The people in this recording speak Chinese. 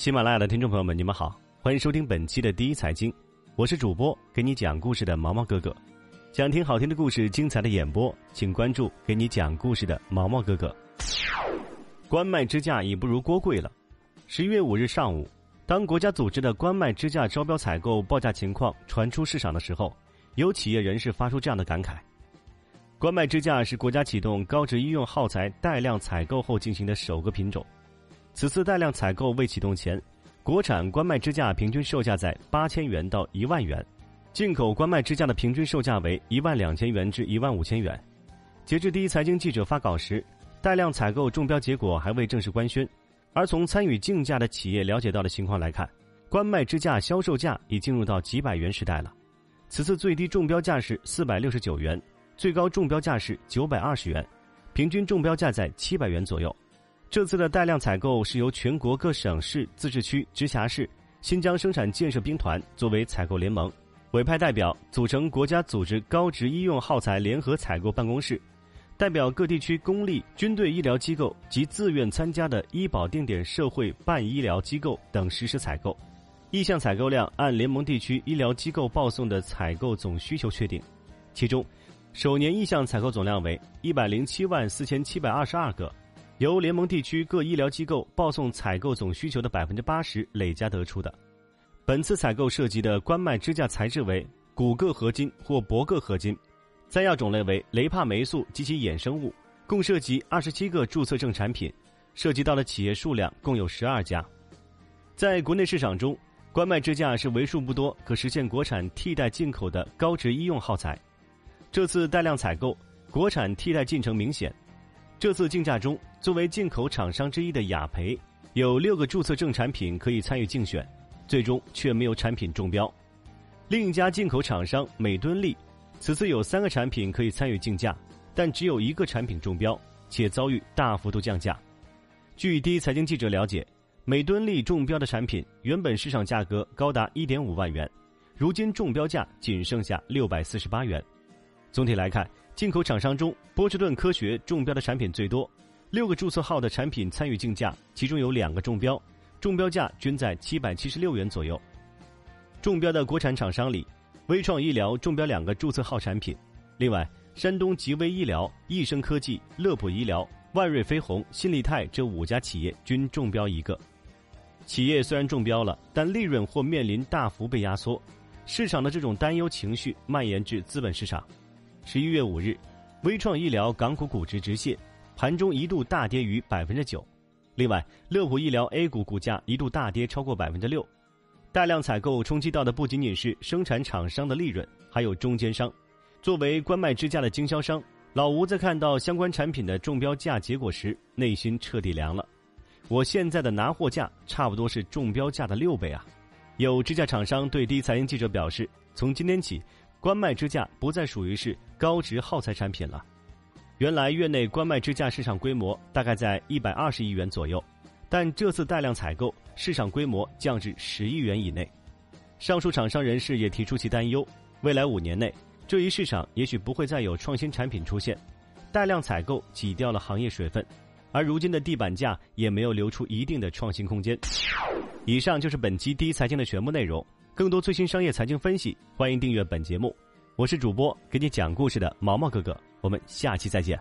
喜马拉雅的听众朋友们，你们好，欢迎收听本期的第一财经，我是主播给你讲故事的毛毛哥哥。想听好听的故事、精彩的演播，请关注给你讲故事的毛毛哥哥。关麦支架已不如锅贵了。十一月五日上午，当国家组织的关麦支架招标采购报价情况传出市场的时候，有企业人士发出这样的感慨：关麦支架是国家启动高值医用耗材带量采购后进行的首个品种。此次带量采购未启动前，国产关麦支架平均售价在八千元到一万元，进口关麦支架的平均售价为一万两千元至一万五千元。截至第一财经记者发稿时，带量采购中标结果还未正式官宣。而从参与竞价的企业了解到的情况来看，关麦支架销售价已进入到几百元时代了。此次最低中标价是四百六十九元，最高中标价是九百二十元，平均中标价在七百元左右。这次的带量采购是由全国各省市、自治区、直辖市、新疆生产建设兵团作为采购联盟，委派代表组成国家组织高值医用耗材联合采购办公室，代表各地区公立、军队医疗机构及自愿参加的医保定点社会办医疗机构等实施采购。意向采购量按联盟地区医疗机构报送的采购总需求确定，其中，首年意向采购总量为一百零七万四千七百二十二个。由联盟地区各医疗机构报送采购总需求的百分之八十累加得出的。本次采购涉及的关麦支架材质为钴铬合金或铂铬合金，载药种类为雷帕霉素及其衍生物，共涉及二十七个注册证产品，涉及到的企业数量共有十二家。在国内市场中，关麦支架是为数不多可实现国产替代进口的高值医用耗材。这次带量采购，国产替代进程明显。这次竞价中，作为进口厂商之一的雅培有六个注册证产品可以参与竞选，最终却没有产品中标。另一家进口厂商美敦力，此次有三个产品可以参与竞价，但只有一个产品中标，且遭遇大幅度降价。据第一财经记者了解，美敦力中标的产品原本市场价格高达一点五万元，如今中标价仅剩下六百四十八元。总体来看。进口厂商中，波士顿科学中标的产品最多，六个注册号的产品参与竞价，其中有两个中标，中标价均在七百七十六元左右。中标的国产厂商里，微创医疗中标两个注册号产品，另外山东吉威医疗、益生科技、乐普医疗、万瑞飞鸿、新力泰这五家企业均中标一个。企业虽然中标了，但利润或面临大幅被压缩，市场的这种担忧情绪蔓延至资本市场。十一月五日，微创医疗港股股值直线，盘中一度大跌逾百分之九。另外，乐普医疗 A 股股价一度大跌超过百分之六。大量采购冲击到的不仅仅是生产厂商的利润，还有中间商。作为关卖支架的经销商，老吴在看到相关产品的中标价结果时，内心彻底凉了。我现在的拿货价差不多是中标价的六倍啊！有支架厂商对第一财经记者表示，从今天起。关麦支架不再属于是高值耗材产品了。原来院内关麦支架市场规模大概在一百二十亿元左右，但这次带量采购，市场规模降至十亿元以内。上述厂商人士也提出其担忧：未来五年内，这一市场也许不会再有创新产品出现，带量采购挤掉了行业水分，而如今的地板价也没有留出一定的创新空间。以上就是本期第一财经的全部内容。更多最新商业财经分析，欢迎订阅本节目。我是主播给你讲故事的毛毛哥哥，我们下期再见。